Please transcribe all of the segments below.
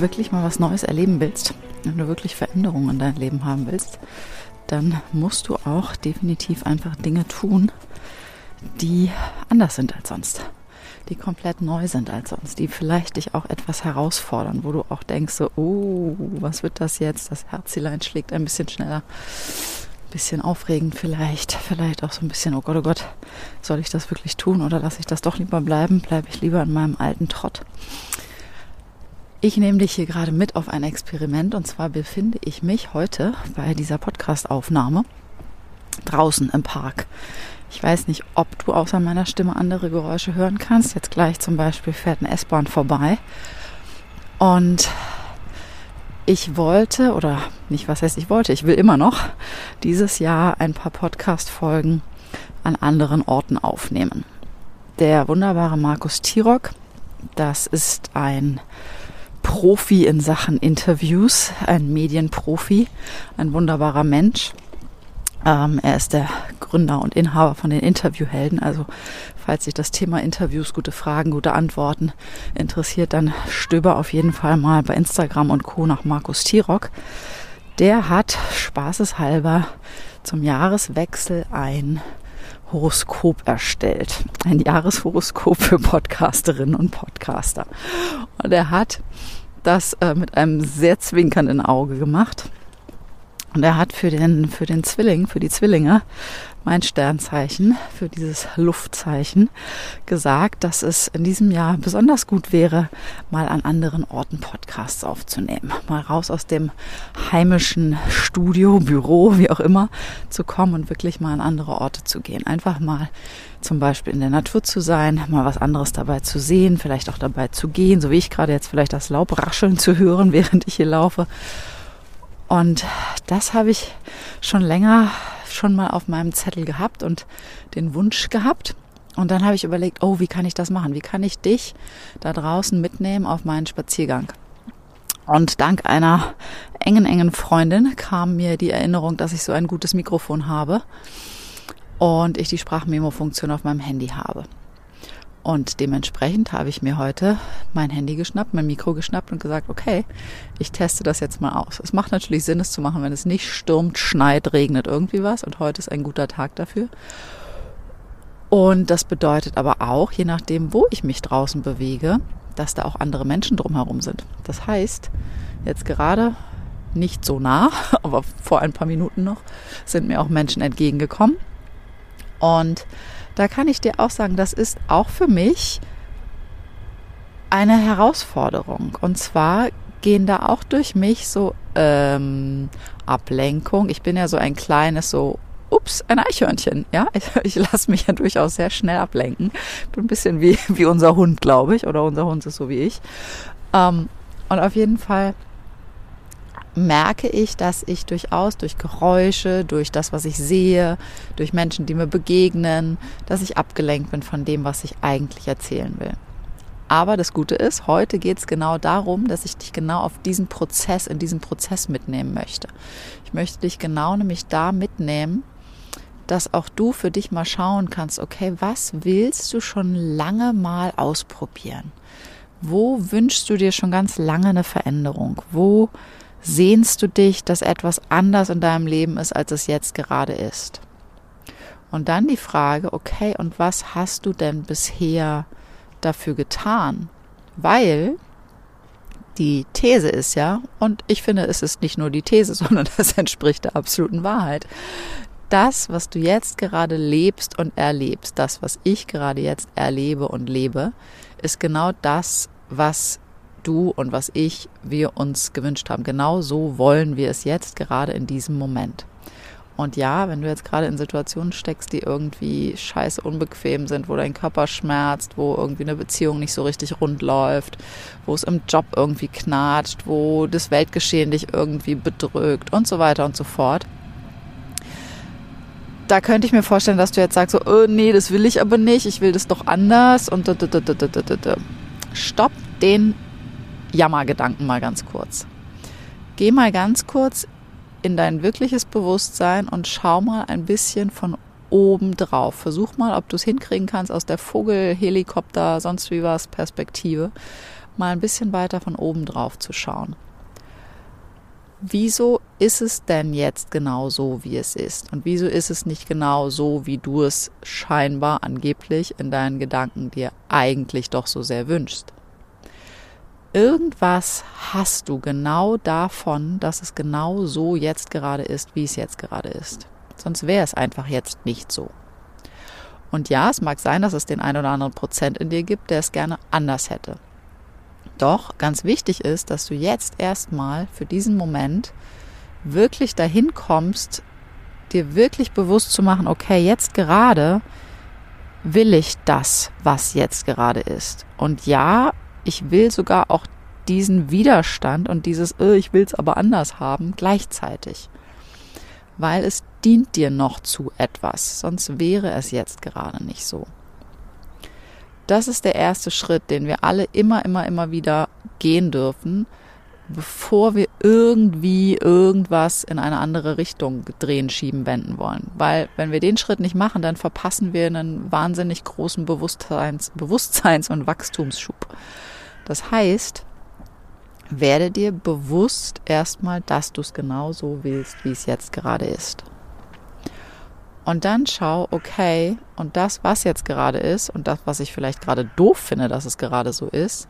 Wirklich mal was Neues erleben willst, wenn du wirklich Veränderungen in dein Leben haben willst, dann musst du auch definitiv einfach Dinge tun, die anders sind als sonst, die komplett neu sind als sonst, die vielleicht dich auch etwas herausfordern, wo du auch denkst, so, oh, was wird das jetzt? Das Herzelein schlägt ein bisschen schneller, ein bisschen aufregend vielleicht, vielleicht auch so ein bisschen, oh Gott, oh Gott, soll ich das wirklich tun oder lasse ich das doch lieber bleiben? Bleibe ich lieber in meinem alten Trott? Ich nehme dich hier gerade mit auf ein Experiment und zwar befinde ich mich heute bei dieser Podcast-Aufnahme draußen im Park. Ich weiß nicht, ob du außer meiner Stimme andere Geräusche hören kannst. Jetzt gleich zum Beispiel fährt eine S-Bahn vorbei. Und ich wollte, oder nicht, was heißt ich wollte, ich will immer noch dieses Jahr ein paar Podcast-Folgen an anderen Orten aufnehmen. Der wunderbare Markus Tirok, das ist ein Profi in Sachen Interviews, ein Medienprofi, ein wunderbarer Mensch. Ähm, er ist der Gründer und Inhaber von den Interviewhelden. Also falls sich das Thema Interviews, gute Fragen, gute Antworten interessiert, dann stöber auf jeden Fall mal bei Instagram und Co. nach Markus Tirock. Der hat spaßeshalber zum Jahreswechsel ein Horoskop erstellt. Ein Jahreshoroskop für Podcasterinnen und Podcaster. Und er hat das äh, mit einem sehr zwinkernden Auge gemacht. Und er hat für den, für den Zwilling, für die Zwillinge, mein Sternzeichen, für dieses Luftzeichen, gesagt, dass es in diesem Jahr besonders gut wäre, mal an anderen Orten Podcasts aufzunehmen. Mal raus aus dem heimischen Studio, Büro, wie auch immer, zu kommen und wirklich mal an andere Orte zu gehen. Einfach mal zum Beispiel in der Natur zu sein, mal was anderes dabei zu sehen, vielleicht auch dabei zu gehen, so wie ich gerade jetzt vielleicht das Laub rascheln zu hören, während ich hier laufe und das habe ich schon länger schon mal auf meinem Zettel gehabt und den Wunsch gehabt. Und dann habe ich überlegt, oh, wie kann ich das machen? Wie kann ich dich da draußen mitnehmen auf meinen Spaziergang? Und dank einer engen, engen Freundin kam mir die Erinnerung, dass ich so ein gutes Mikrofon habe und ich die Sprachmemo-Funktion auf meinem Handy habe. Und dementsprechend habe ich mir heute mein Handy geschnappt, mein Mikro geschnappt und gesagt, okay, ich teste das jetzt mal aus. Es macht natürlich Sinn, es zu machen, wenn es nicht stürmt, schneit, regnet, irgendwie was. Und heute ist ein guter Tag dafür. Und das bedeutet aber auch, je nachdem, wo ich mich draußen bewege, dass da auch andere Menschen drumherum sind. Das heißt, jetzt gerade nicht so nah, aber vor ein paar Minuten noch, sind mir auch Menschen entgegengekommen. Und da kann ich dir auch sagen, das ist auch für mich eine Herausforderung. Und zwar gehen da auch durch mich so ähm, Ablenkung. Ich bin ja so ein kleines so ups, ein Eichhörnchen. Ja, ich, ich lasse mich ja durchaus sehr schnell ablenken. Bin ein bisschen wie, wie unser Hund, glaube ich. Oder unser Hund ist so wie ich. Ähm, und auf jeden Fall merke ich, dass ich durchaus durch Geräusche, durch das, was ich sehe, durch Menschen, die mir begegnen, dass ich abgelenkt bin von dem, was ich eigentlich erzählen will. Aber das Gute ist, heute geht es genau darum, dass ich dich genau auf diesen Prozess, in diesen Prozess mitnehmen möchte. Ich möchte dich genau nämlich da mitnehmen, dass auch du für dich mal schauen kannst, okay, was willst du schon lange mal ausprobieren? Wo wünschst du dir schon ganz lange eine Veränderung? Wo sehnst du dich, dass etwas anders in deinem Leben ist, als es jetzt gerade ist? Und dann die Frage, okay, und was hast du denn bisher dafür getan? Weil Die These ist ja, und ich finde, es ist nicht nur die These, sondern das entspricht der absoluten Wahrheit. Das, was du jetzt gerade lebst und erlebst, das, was ich gerade jetzt erlebe und lebe, ist genau das, was du und was ich, wir uns gewünscht haben. Genau so wollen wir es jetzt gerade in diesem Moment. Und ja, wenn du jetzt gerade in Situationen steckst, die irgendwie scheiße unbequem sind, wo dein Körper schmerzt, wo irgendwie eine Beziehung nicht so richtig rund läuft, wo es im Job irgendwie knatscht, wo das Weltgeschehen dich irgendwie bedrückt und so weiter und so fort. Da könnte ich mir vorstellen, dass du jetzt sagst, so, oh, nee, das will ich aber nicht, ich will das doch anders und stopp den Jammergedanken mal ganz kurz. Geh mal ganz kurz in dein wirkliches Bewusstsein und schau mal ein bisschen von oben drauf. Versuch mal, ob du es hinkriegen kannst aus der Vogel, Helikopter, sonst wie was Perspektive, mal ein bisschen weiter von oben drauf zu schauen. Wieso ist es denn jetzt genau so, wie es ist? Und wieso ist es nicht genau so, wie du es scheinbar angeblich in deinen Gedanken dir eigentlich doch so sehr wünschst? Irgendwas hast du genau davon, dass es genau so jetzt gerade ist, wie es jetzt gerade ist. Sonst wäre es einfach jetzt nicht so. Und ja, es mag sein, dass es den ein oder anderen Prozent in dir gibt, der es gerne anders hätte. Doch ganz wichtig ist, dass du jetzt erstmal für diesen Moment wirklich dahin kommst, dir wirklich bewusst zu machen, okay, jetzt gerade will ich das, was jetzt gerade ist. Und ja, ich will sogar auch diesen Widerstand und dieses, oh, ich will es aber anders haben, gleichzeitig. Weil es dient dir noch zu etwas, sonst wäre es jetzt gerade nicht so. Das ist der erste Schritt, den wir alle immer, immer, immer wieder gehen dürfen, bevor wir irgendwie irgendwas in eine andere Richtung drehen, schieben, wenden wollen. Weil wenn wir den Schritt nicht machen, dann verpassen wir einen wahnsinnig großen Bewusstseins-, Bewusstseins und Wachstumsschub. Das heißt, werde dir bewusst erstmal, dass du es genau so willst, wie es jetzt gerade ist. Und dann schau, okay, und das, was jetzt gerade ist, und das, was ich vielleicht gerade doof finde, dass es gerade so ist,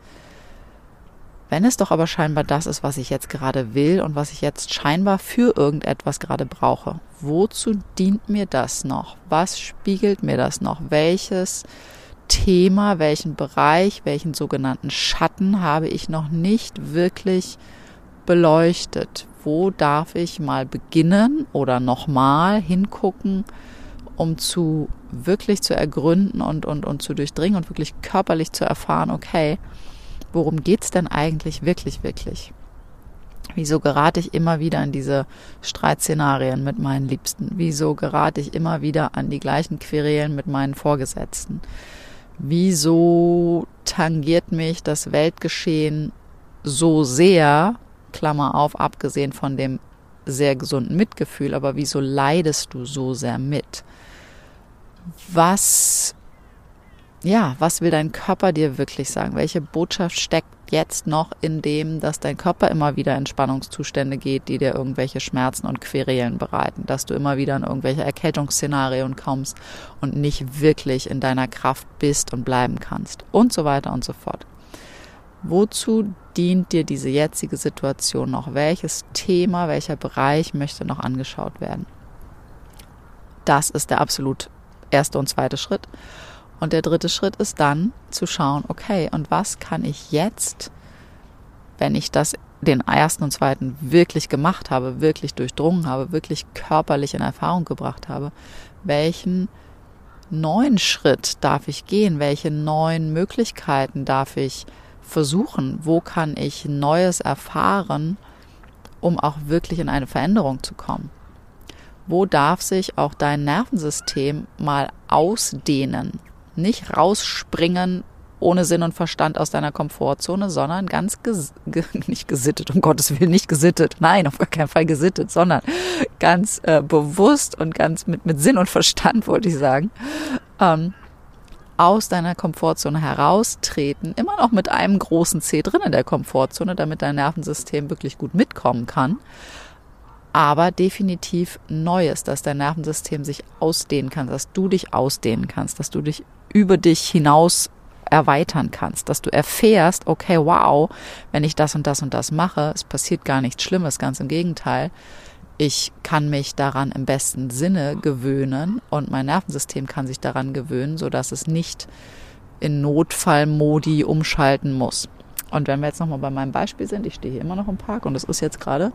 wenn es doch aber scheinbar das ist, was ich jetzt gerade will und was ich jetzt scheinbar für irgendetwas gerade brauche, wozu dient mir das noch? Was spiegelt mir das noch? Welches Thema, welchen Bereich, welchen sogenannten Schatten habe ich noch nicht wirklich beleuchtet? Wo darf ich mal beginnen oder nochmal hingucken, um zu wirklich zu ergründen und, und, und zu durchdringen und wirklich körperlich zu erfahren, okay, worum geht es denn eigentlich wirklich, wirklich? Wieso gerate ich immer wieder in diese Streitszenarien mit meinen Liebsten? Wieso gerate ich immer wieder an die gleichen Querelen mit meinen Vorgesetzten? Wieso tangiert mich das Weltgeschehen so sehr, Klammer auf, abgesehen von dem sehr gesunden Mitgefühl, aber wieso leidest du so sehr mit? Was, ja, was will dein Körper dir wirklich sagen? Welche Botschaft steckt jetzt noch in dem, dass dein Körper immer wieder in Spannungszustände geht, die dir irgendwelche Schmerzen und Querelen bereiten, dass du immer wieder in irgendwelche Erkältungsszenarien kommst und nicht wirklich in deiner Kraft bist und bleiben kannst und so weiter und so fort. Wozu dient dir diese jetzige Situation noch? Welches Thema, welcher Bereich möchte noch angeschaut werden? Das ist der absolut erste und zweite Schritt. Und der dritte Schritt ist dann zu schauen, okay, und was kann ich jetzt, wenn ich das den ersten und zweiten wirklich gemacht habe, wirklich durchdrungen habe, wirklich körperlich in Erfahrung gebracht habe, welchen neuen Schritt darf ich gehen? Welche neuen Möglichkeiten darf ich versuchen? Wo kann ich Neues erfahren, um auch wirklich in eine Veränderung zu kommen? Wo darf sich auch dein Nervensystem mal ausdehnen? Nicht rausspringen ohne Sinn und Verstand aus deiner Komfortzone, sondern ganz ges ge nicht gesittet, um Gottes Willen nicht gesittet, nein, auf gar keinen Fall gesittet, sondern ganz äh, bewusst und ganz mit, mit Sinn und Verstand, wollte ich sagen, ähm, aus deiner Komfortzone heraustreten, immer noch mit einem großen C drin in der Komfortzone, damit dein Nervensystem wirklich gut mitkommen kann, aber definitiv Neues, dass dein Nervensystem sich ausdehnen kann, dass du dich ausdehnen kannst, dass du dich über dich hinaus erweitern kannst, dass du erfährst, okay, wow, wenn ich das und das und das mache, es passiert gar nichts Schlimmes, ganz im Gegenteil. Ich kann mich daran im besten Sinne gewöhnen und mein Nervensystem kann sich daran gewöhnen, sodass es nicht in Notfallmodi umschalten muss. Und wenn wir jetzt nochmal bei meinem Beispiel sind, ich stehe hier immer noch im Park und es ist jetzt gerade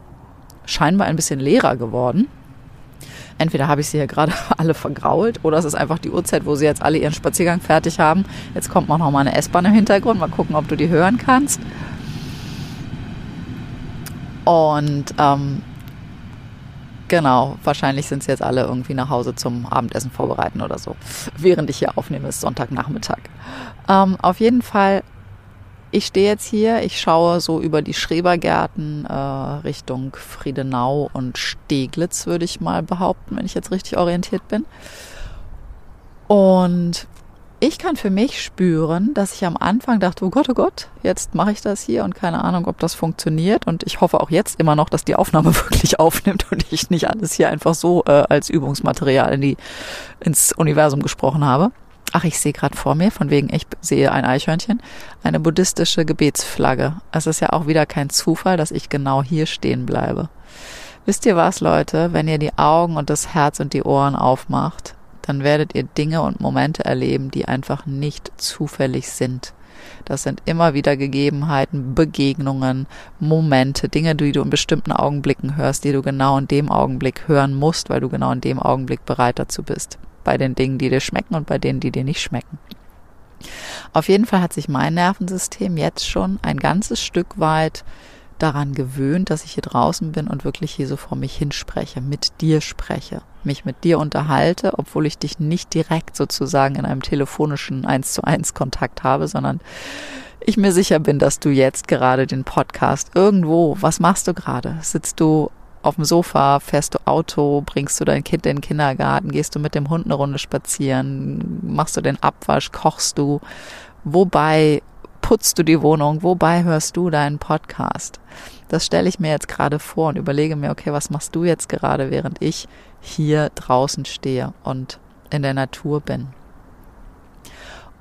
scheinbar ein bisschen leerer geworden. Entweder habe ich sie hier gerade alle vergrault oder es ist einfach die Uhrzeit, wo sie jetzt alle ihren Spaziergang fertig haben. Jetzt kommt noch mal eine S-Bahn im Hintergrund. Mal gucken, ob du die hören kannst. Und ähm, genau, wahrscheinlich sind sie jetzt alle irgendwie nach Hause zum Abendessen vorbereiten oder so. Während ich hier aufnehme, ist Sonntagnachmittag. Ähm, auf jeden Fall ich stehe jetzt hier, ich schaue so über die Schrebergärten äh, Richtung Friedenau und Steglitz, würde ich mal behaupten, wenn ich jetzt richtig orientiert bin. Und ich kann für mich spüren, dass ich am Anfang dachte, oh Gott, oh Gott, jetzt mache ich das hier und keine Ahnung, ob das funktioniert. Und ich hoffe auch jetzt immer noch, dass die Aufnahme wirklich aufnimmt und ich nicht alles hier einfach so äh, als Übungsmaterial in die, ins Universum gesprochen habe ach, ich sehe gerade vor mir, von wegen, ich sehe ein Eichhörnchen, eine buddhistische Gebetsflagge. Es ist ja auch wieder kein Zufall, dass ich genau hier stehen bleibe. Wisst ihr was, Leute? Wenn ihr die Augen und das Herz und die Ohren aufmacht, dann werdet ihr Dinge und Momente erleben, die einfach nicht zufällig sind. Das sind immer wieder Gegebenheiten, Begegnungen, Momente, Dinge, die du in bestimmten Augenblicken hörst, die du genau in dem Augenblick hören musst, weil du genau in dem Augenblick bereit dazu bist bei den Dingen, die dir schmecken und bei denen, die dir nicht schmecken. Auf jeden Fall hat sich mein Nervensystem jetzt schon ein ganzes Stück weit daran gewöhnt, dass ich hier draußen bin und wirklich hier so vor mich hinspreche, mit dir spreche, mich mit dir unterhalte, obwohl ich dich nicht direkt sozusagen in einem telefonischen eins zu eins Kontakt habe, sondern ich mir sicher bin, dass du jetzt gerade den Podcast irgendwo, was machst du gerade? Sitzt du auf dem Sofa, fährst du Auto, bringst du dein Kind in den Kindergarten, gehst du mit dem Hund eine Runde spazieren, machst du den Abwasch, kochst du, wobei putzt du die Wohnung, wobei hörst du deinen Podcast? Das stelle ich mir jetzt gerade vor und überlege mir, okay, was machst du jetzt gerade, während ich hier draußen stehe und in der Natur bin?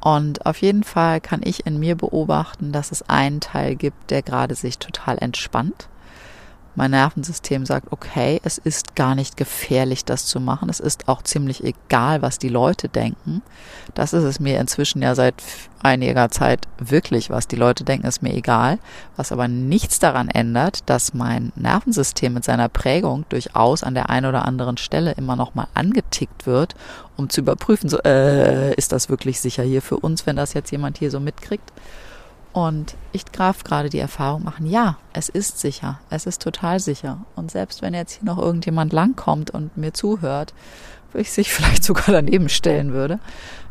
Und auf jeden Fall kann ich in mir beobachten, dass es einen Teil gibt, der gerade sich total entspannt mein Nervensystem sagt, okay, es ist gar nicht gefährlich, das zu machen. Es ist auch ziemlich egal, was die Leute denken. Das ist es mir inzwischen ja seit einiger Zeit wirklich, was die Leute denken, ist mir egal. Was aber nichts daran ändert, dass mein Nervensystem mit seiner Prägung durchaus an der einen oder anderen Stelle immer noch mal angetickt wird, um zu überprüfen, so, äh, ist das wirklich sicher hier für uns, wenn das jetzt jemand hier so mitkriegt? Und ich darf gerade die Erfahrung machen, ja, es ist sicher, es ist total sicher. Und selbst wenn jetzt hier noch irgendjemand langkommt und mir zuhört, wo ich sich vielleicht sogar daneben stellen würde,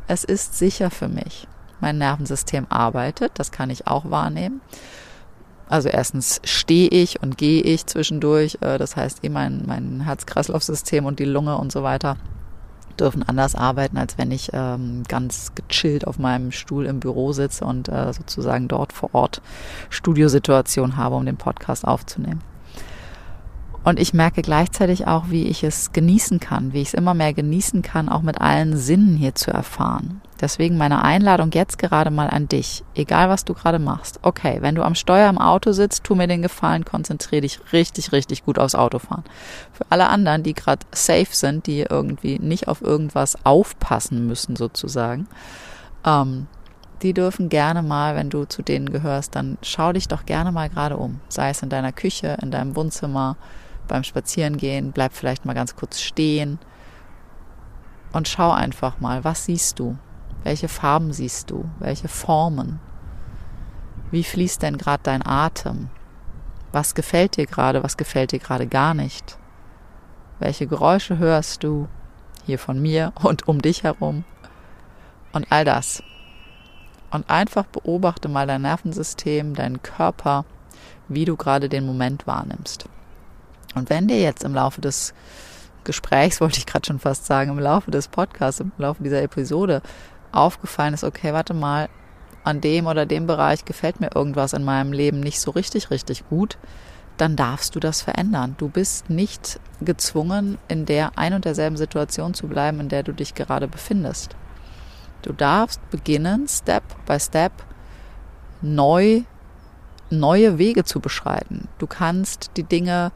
es ist sicher für mich. Mein Nervensystem arbeitet, das kann ich auch wahrnehmen. Also erstens stehe ich und gehe ich zwischendurch, äh, das heißt eh mein, mein Herz-Kreislauf-System und die Lunge und so weiter dürfen anders arbeiten, als wenn ich ähm, ganz gechillt auf meinem Stuhl im Büro sitze und äh, sozusagen dort vor Ort Studiosituation habe, um den Podcast aufzunehmen. Und ich merke gleichzeitig auch, wie ich es genießen kann, wie ich es immer mehr genießen kann, auch mit allen Sinnen hier zu erfahren. Deswegen meine Einladung jetzt gerade mal an dich, egal was du gerade machst. Okay, wenn du am Steuer im Auto sitzt, tu mir den Gefallen, konzentriere dich richtig, richtig gut aufs Autofahren. Für alle anderen, die gerade safe sind, die irgendwie nicht auf irgendwas aufpassen müssen sozusagen, ähm, die dürfen gerne mal, wenn du zu denen gehörst, dann schau dich doch gerne mal gerade um. Sei es in deiner Küche, in deinem Wohnzimmer, beim Spazierengehen, bleib vielleicht mal ganz kurz stehen und schau einfach mal, was siehst du? Welche Farben siehst du? Welche Formen? Wie fließt denn gerade dein Atem? Was gefällt dir gerade? Was gefällt dir gerade gar nicht? Welche Geräusche hörst du hier von mir und um dich herum? Und all das. Und einfach beobachte mal dein Nervensystem, deinen Körper, wie du gerade den Moment wahrnimmst. Und wenn dir jetzt im Laufe des Gesprächs, wollte ich gerade schon fast sagen, im Laufe des Podcasts, im Laufe dieser Episode aufgefallen ist, okay, warte mal, an dem oder dem Bereich gefällt mir irgendwas in meinem Leben nicht so richtig, richtig gut, dann darfst du das verändern. Du bist nicht gezwungen, in der ein und derselben Situation zu bleiben, in der du dich gerade befindest. Du darfst beginnen, Step by Step neu, neue Wege zu beschreiten. Du kannst die Dinge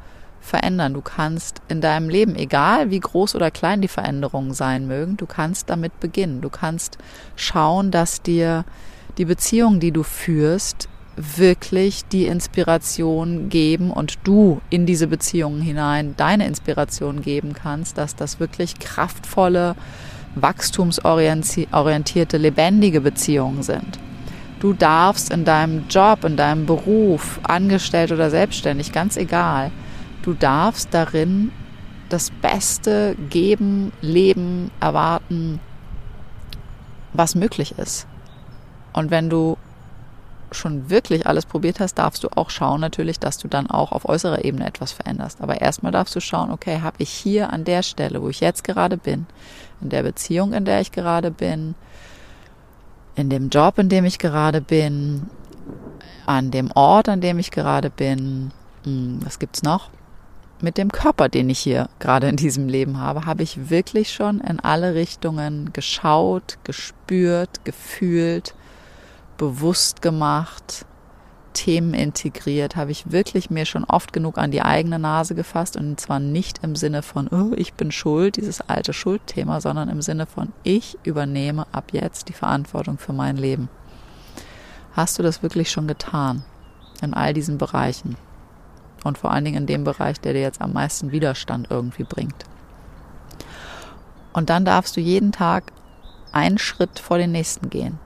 verändern. Du kannst in deinem Leben, egal wie groß oder klein die Veränderungen sein mögen, du kannst damit beginnen. Du kannst schauen, dass dir die Beziehung, die du führst, wirklich die Inspiration geben und du in diese Beziehungen hinein deine Inspiration geben kannst, dass das wirklich kraftvolle, wachstumsorientierte, lebendige Beziehungen sind. Du darfst in deinem Job, in deinem Beruf, angestellt oder selbstständig, ganz egal, du darfst darin das Beste geben, leben, erwarten, was möglich ist. Und wenn du schon wirklich alles probiert hast, darfst du auch schauen natürlich, dass du dann auch auf äußerer Ebene etwas veränderst. Aber erstmal darfst du schauen, okay, habe ich hier an der Stelle, wo ich jetzt gerade bin, in der Beziehung, in der ich gerade bin, in dem Job, in dem ich gerade bin, an dem Ort, an dem ich gerade bin, hm, was gibt's noch? Mit dem Körper, den ich hier gerade in diesem Leben habe, habe ich wirklich schon in alle Richtungen geschaut, gespürt, gefühlt, bewusst gemacht, Themen integriert, habe ich wirklich mir schon oft genug an die eigene Nase gefasst und zwar nicht im Sinne von, oh, ich bin schuld, dieses alte Schuldthema, sondern im Sinne von, ich übernehme ab jetzt die Verantwortung für mein Leben. Hast du das wirklich schon getan in all diesen Bereichen? Und vor allen Dingen in dem Bereich, der dir jetzt am meisten Widerstand irgendwie bringt. Und dann darfst du jeden Tag einen Schritt vor den nächsten gehen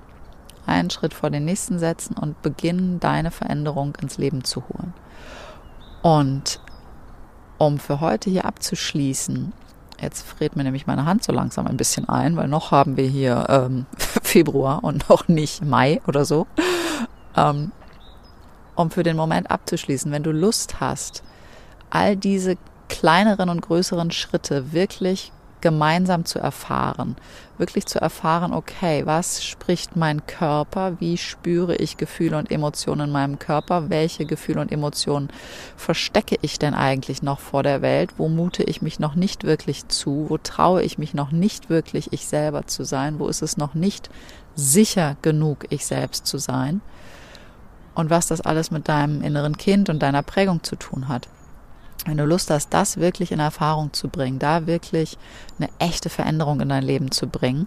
einen Schritt vor den nächsten setzen und beginnen, deine Veränderung ins Leben zu holen. Und um für heute hier abzuschließen, jetzt friert mir nämlich meine Hand so langsam ein bisschen ein, weil noch haben wir hier ähm, Februar und noch nicht Mai oder so. Ähm, um für den Moment abzuschließen, wenn du Lust hast, all diese kleineren und größeren Schritte wirklich gemeinsam zu erfahren. Wirklich zu erfahren, okay, was spricht mein Körper? Wie spüre ich Gefühle und Emotionen in meinem Körper? Welche Gefühle und Emotionen verstecke ich denn eigentlich noch vor der Welt? Wo mute ich mich noch nicht wirklich zu? Wo traue ich mich noch nicht wirklich, ich selber zu sein? Wo ist es noch nicht sicher genug, ich selbst zu sein? Und was das alles mit deinem inneren Kind und deiner Prägung zu tun hat wenn du Lust hast, das wirklich in Erfahrung zu bringen, da wirklich eine echte Veränderung in dein Leben zu bringen,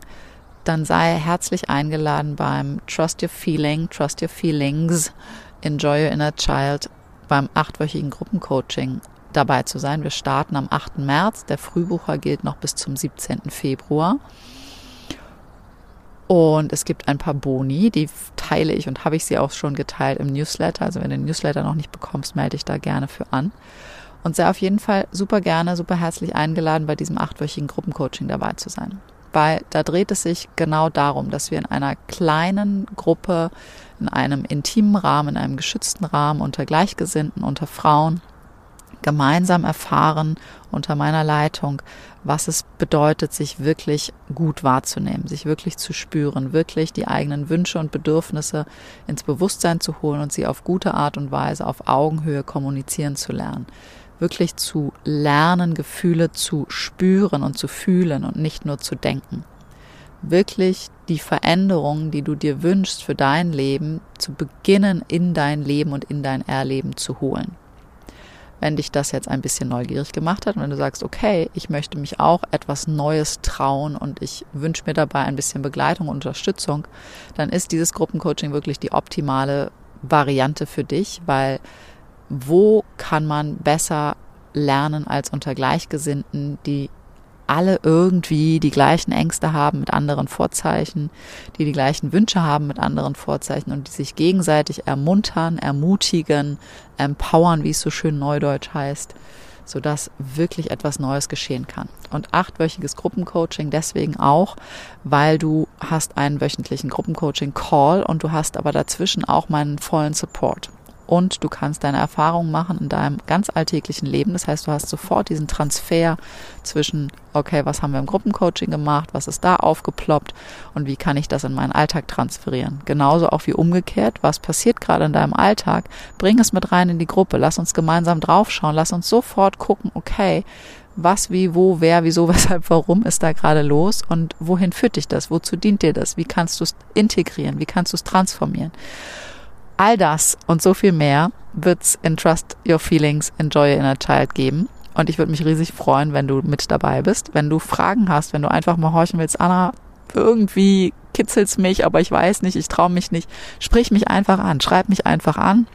dann sei herzlich eingeladen beim Trust Your Feeling, Trust Your Feelings, Enjoy Your Inner Child beim achtwöchigen Gruppencoaching dabei zu sein. Wir starten am 8. März. Der Frühbucher gilt noch bis zum 17. Februar. Und es gibt ein paar Boni, die teile ich und habe ich sie auch schon geteilt im Newsletter. Also wenn du den Newsletter noch nicht bekommst, melde dich da gerne für an und sei auf jeden Fall super gerne, super herzlich eingeladen, bei diesem achtwöchigen Gruppencoaching dabei zu sein. Weil da dreht es sich genau darum, dass wir in einer kleinen Gruppe, in einem intimen Rahmen, in einem geschützten Rahmen unter Gleichgesinnten, unter Frauen gemeinsam erfahren unter meiner Leitung, was es bedeutet, sich wirklich gut wahrzunehmen, sich wirklich zu spüren, wirklich die eigenen Wünsche und Bedürfnisse ins Bewusstsein zu holen und sie auf gute Art und Weise auf Augenhöhe kommunizieren zu lernen wirklich zu lernen, Gefühle zu spüren und zu fühlen und nicht nur zu denken. Wirklich die Veränderungen, die du dir wünschst für dein Leben, zu beginnen in dein Leben und in dein Erleben zu holen. Wenn dich das jetzt ein bisschen neugierig gemacht hat. Und wenn du sagst, okay, ich möchte mich auch etwas Neues trauen und ich wünsche mir dabei ein bisschen Begleitung und Unterstützung, dann ist dieses Gruppencoaching wirklich die optimale Variante für dich, weil wo kann man besser lernen als unter Gleichgesinnten, die alle irgendwie die gleichen Ängste haben mit anderen Vorzeichen, die die gleichen Wünsche haben mit anderen Vorzeichen und die sich gegenseitig ermuntern, ermutigen, empowern, wie es so schön neudeutsch heißt, sodass wirklich etwas Neues geschehen kann. Und achtwöchiges Gruppencoaching deswegen auch, weil du hast einen wöchentlichen Gruppencoaching-Call und du hast aber dazwischen auch meinen vollen Support und du kannst deine Erfahrungen machen in deinem ganz alltäglichen Leben. Das heißt, du hast sofort diesen Transfer zwischen, okay, was haben wir im Gruppencoaching gemacht, was ist da aufgeploppt und wie kann ich das in meinen Alltag transferieren. Genauso auch wie umgekehrt, was passiert gerade in deinem Alltag, bring es mit rein in die Gruppe, lass uns gemeinsam draufschauen, lass uns sofort gucken, okay, Was, wie, wo, wer, wieso, weshalb, warum ist da gerade los und wohin führt dich das? Wozu dient dir das? Wie kannst du es integrieren? Wie kannst du es transformieren? All das und so viel mehr wird es in Trust Your Feelings, Enjoy Your Inner Child geben. Und ich würde mich riesig freuen, wenn du mit dabei bist. Wenn du Fragen hast, wenn du einfach mal horchen willst, Anna, irgendwie kitzelt's mich, aber ich weiß nicht, ich traue mich nicht. Sprich mich einfach an, schreib mich einfach an.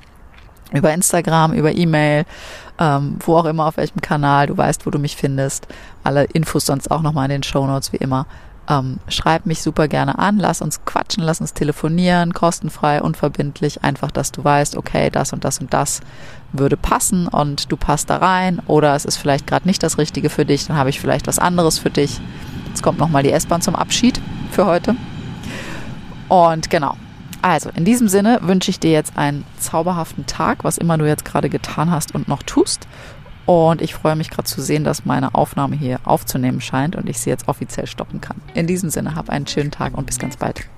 Über Instagram, über E-Mail, ähm, wo auch immer, auf welchem Kanal. Du weißt, wo du mich findest. Alle Infos sonst auch nochmal in den Show Notes, wie immer. Ähm, schreib mich super gerne an, lass uns quatschen, lass uns telefonieren, kostenfrei, unverbindlich, einfach, dass du weißt, okay, das und das und das würde passen und du passt da rein oder es ist vielleicht gerade nicht das Richtige für dich, dann habe ich vielleicht was anderes für dich. Jetzt kommt nochmal die S-Bahn zum Abschied für heute. Und genau. Also, in diesem Sinne wünsche ich dir jetzt einen zauberhaften Tag, was immer du jetzt gerade getan hast und noch tust. Und ich freue mich gerade zu sehen, dass meine Aufnahme hier aufzunehmen scheint und ich sie jetzt offiziell stoppen kann. In diesem Sinne, hab einen schönen Tag und bis ganz bald.